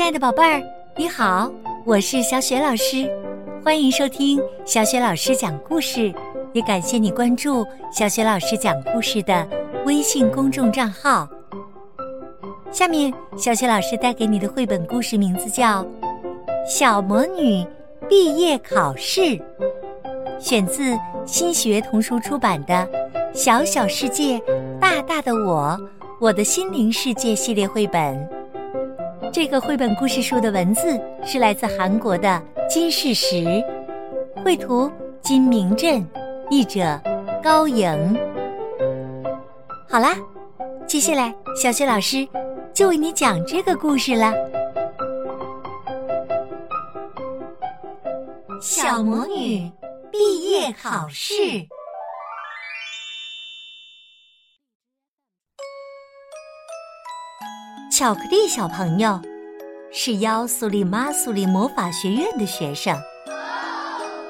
亲爱的宝贝儿，你好，我是小雪老师，欢迎收听小雪老师讲故事，也感谢你关注小雪老师讲故事的微信公众账号。下面，小雪老师带给你的绘本故事名字叫《小魔女毕业考试》，选自新学童书出版的《小小世界，大大的我》，我的心灵世界系列绘本。这个绘本故事书的文字是来自韩国的金世石，绘图金明镇，译者高莹。好啦，接下来小雪老师就为你讲这个故事了。小魔女毕业考试。巧克力小朋友是妖苏里玛苏里魔法学院的学生，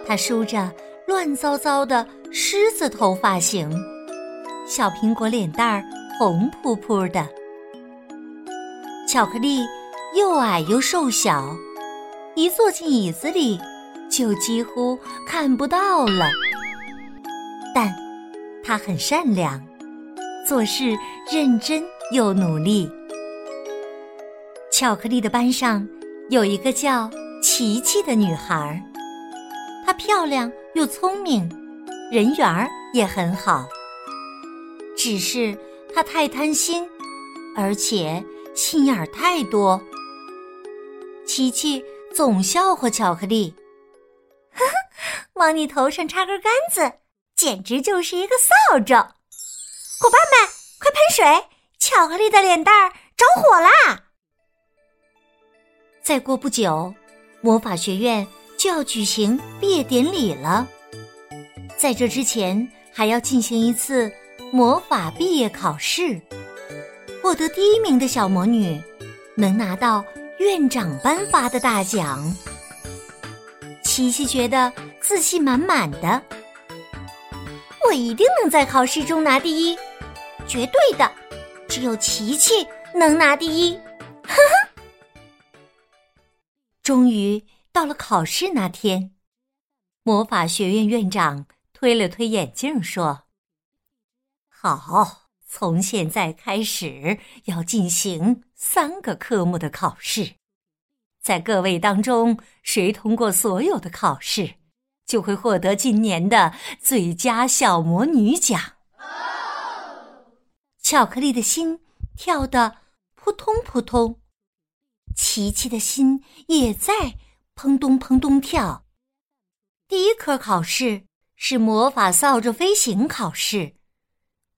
他梳着乱糟糟的狮子头发型，小苹果脸蛋儿红扑扑的。巧克力又矮又瘦小，一坐进椅子里就几乎看不到了。但他很善良，做事认真又努力。巧克力的班上有一个叫琪琪的女孩，她漂亮又聪明，人缘儿也很好。只是她太贪心，而且心眼儿太多。琪琪总笑话巧克力：“呵呵，往你头上插根杆子，简直就是一个扫帚。”伙伴们，快喷水！巧克力的脸蛋儿着火啦！再过不久，魔法学院就要举行毕业典礼了。在这之前，还要进行一次魔法毕业考试。获得第一名的小魔女能拿到院长颁发的大奖。琪琪觉得自信满满的，我一定能在考试中拿第一，绝对的，只有琪琪能拿第一。呵呵。终于到了考试那天，魔法学院院长推了推眼镜说：“好，从现在开始要进行三个科目的考试，在各位当中，谁通过所有的考试，就会获得今年的最佳小魔女奖。”巧克力的心跳得扑通扑通。琪琪的心也在砰咚砰咚跳。第一科考试是魔法扫帚飞行考试，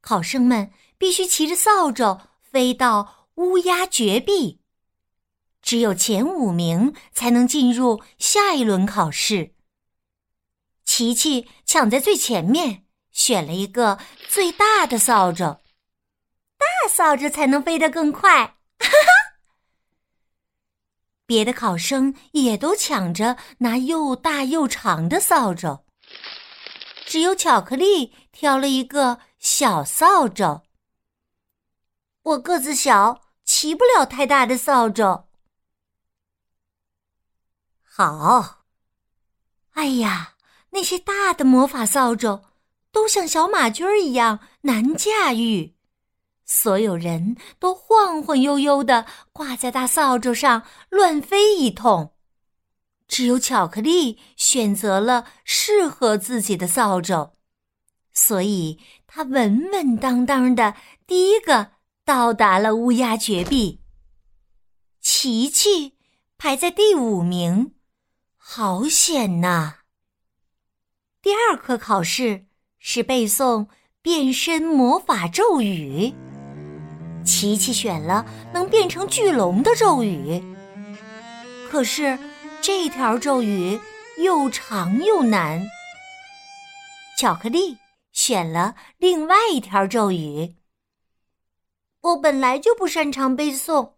考生们必须骑着扫帚飞到乌鸦绝壁，只有前五名才能进入下一轮考试。琪琪抢在最前面，选了一个最大的扫帚，大扫帚才能飞得更快。别的考生也都抢着拿又大又长的扫帚，只有巧克力挑了一个小扫帚。我个子小，骑不了太大的扫帚。好，哎呀，那些大的魔法扫帚都像小马驹儿一样难驾驭。所有人都晃晃悠悠的挂在大扫帚上乱飞一通，只有巧克力选择了适合自己的扫帚，所以他稳稳当当的第一个到达了乌鸦绝壁。琪琪排在第五名，好险呐！第二科考试是背诵变身魔法咒语。琪琪选了能变成巨龙的咒语，可是这条咒语又长又难。巧克力选了另外一条咒语。我本来就不擅长背诵，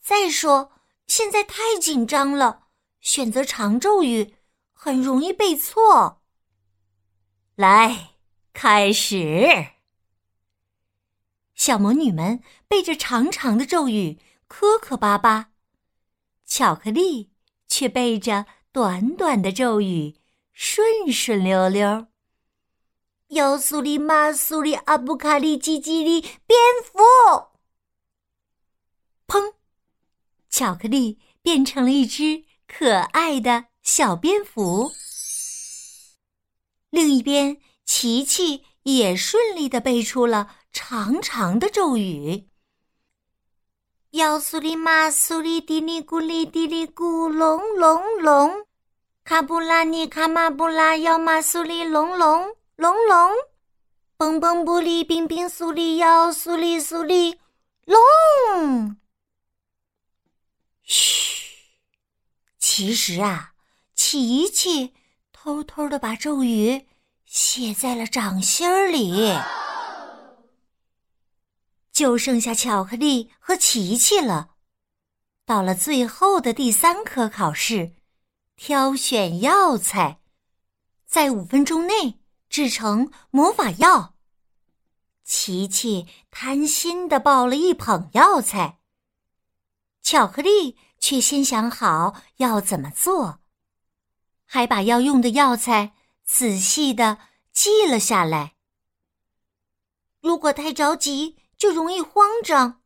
再说现在太紧张了，选择长咒语很容易背错。来，开始。小魔女们背着长长的咒语，磕磕巴巴。巧克力却背着短短的咒语，顺顺溜溜。要苏里马苏里阿布卡里叽叽里，蝙蝠！砰！巧克力变成了一只可爱的小蝙蝠。另一边，琪琪也顺利的背出了长长的咒语：要苏里马苏里嘀哩咕哩嘀哩咕隆隆隆，卡布拉尼卡马布拉要马苏里隆隆。隆隆，蹦蹦布里冰冰苏里要苏里苏里龙。嘘，其实啊，琪琪偷偷的把咒语写在了掌心里，就剩下巧克力和琪琪了。到了最后的第三科考试，挑选药材，在五分钟内。制成魔法药，琪琪贪心的抱了一捧药材。巧克力却先想好要怎么做，还把要用的药材仔细的记了下来。如果太着急，就容易慌张。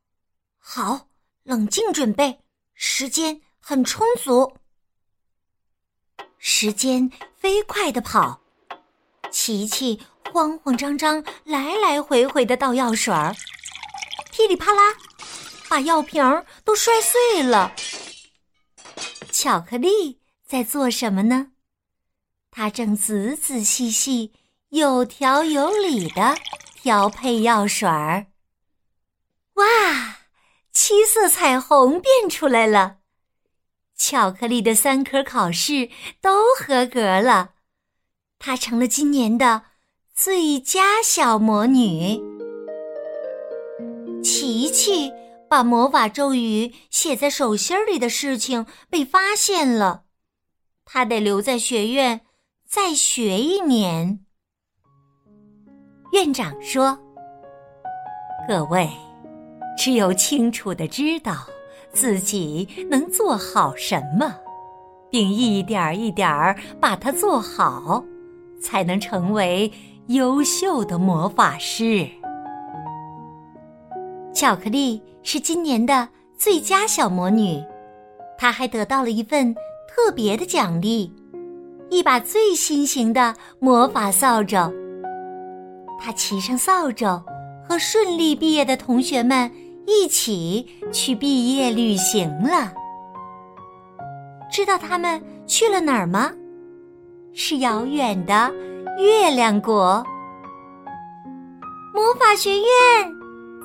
好，冷静准备，时间很充足。时间飞快的跑。琪琪慌慌张张，来来回回的倒药水儿，噼里啪啦，把药瓶都摔碎了。巧克力在做什么呢？它正仔仔细细、有条有理的调配药水儿。哇，七色彩虹变出来了！巧克力的三科考试都合格了。她成了今年的最佳小魔女。琪琪把魔法咒语写在手心里的事情被发现了，她得留在学院再学一年。院长说：“各位，只有清楚的知道自己能做好什么，并一点儿一点儿把它做好。”才能成为优秀的魔法师。巧克力是今年的最佳小魔女，她还得到了一份特别的奖励——一把最新型的魔法扫帚。她骑上扫帚，和顺利毕业的同学们一起去毕业旅行了。知道他们去了哪儿吗？是遥远的月亮国，魔法学院，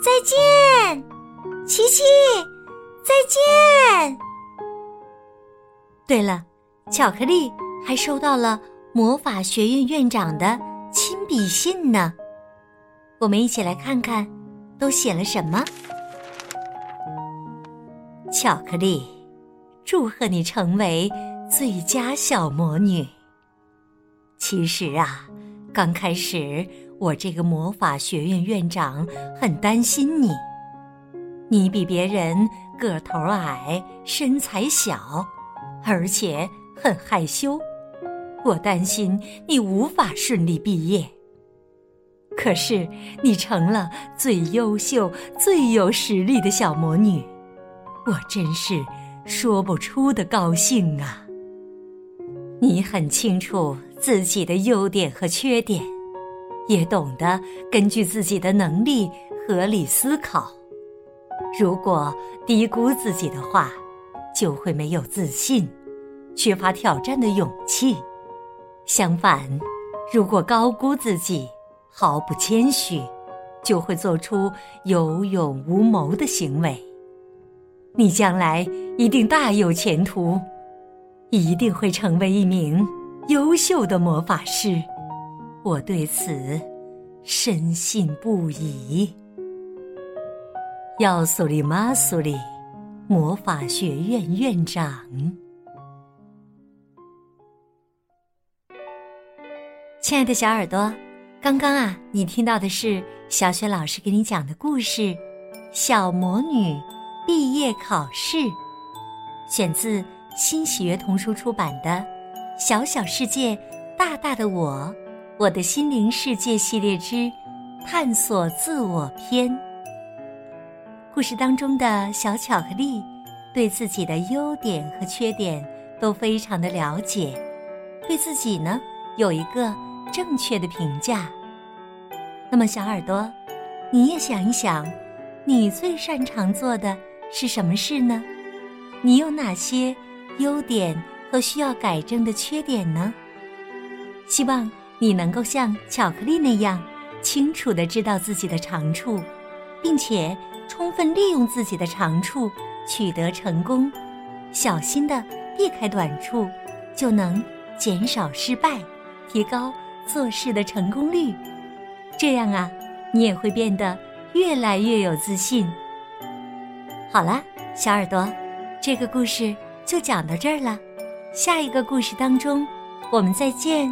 再见，琪琪，再见。对了，巧克力还收到了魔法学院院长的亲笔信呢。我们一起来看看，都写了什么。巧克力，祝贺你成为最佳小魔女。其实啊，刚开始我这个魔法学院院长很担心你。你比别人个头矮，身材小，而且很害羞，我担心你无法顺利毕业。可是你成了最优秀、最有实力的小魔女，我真是说不出的高兴啊！你很清楚。自己的优点和缺点，也懂得根据自己的能力合理思考。如果低估自己的话，就会没有自信，缺乏挑战的勇气；相反，如果高估自己，毫不谦虚，就会做出有勇无谋的行为。你将来一定大有前途，一定会成为一名。优秀的魔法师，我对此深信不疑。要苏里马苏里，魔法学院院长。亲爱的小耳朵，刚刚啊，你听到的是小雪老师给你讲的故事《小魔女毕业考试》。选自新喜悦童书出版的《小小世界，大大的我》，我的心灵世界系列之探索自我篇。故事当中的小巧克力，对自己的优点和缺点都非常的了解，对自己呢有一个正确的评价。那么，小耳朵，你也想一想，你最擅长做的是什么事呢？你有哪些优点和需要改正的缺点呢？希望你能够像巧克力那样，清楚的知道自己的长处，并且充分利用自己的长处取得成功，小心的避开短处，就能减少失败，提高做事的成功率。这样啊，你也会变得越来越有自信。好了，小耳朵。这个故事就讲到这儿了，下一个故事当中，我们再见。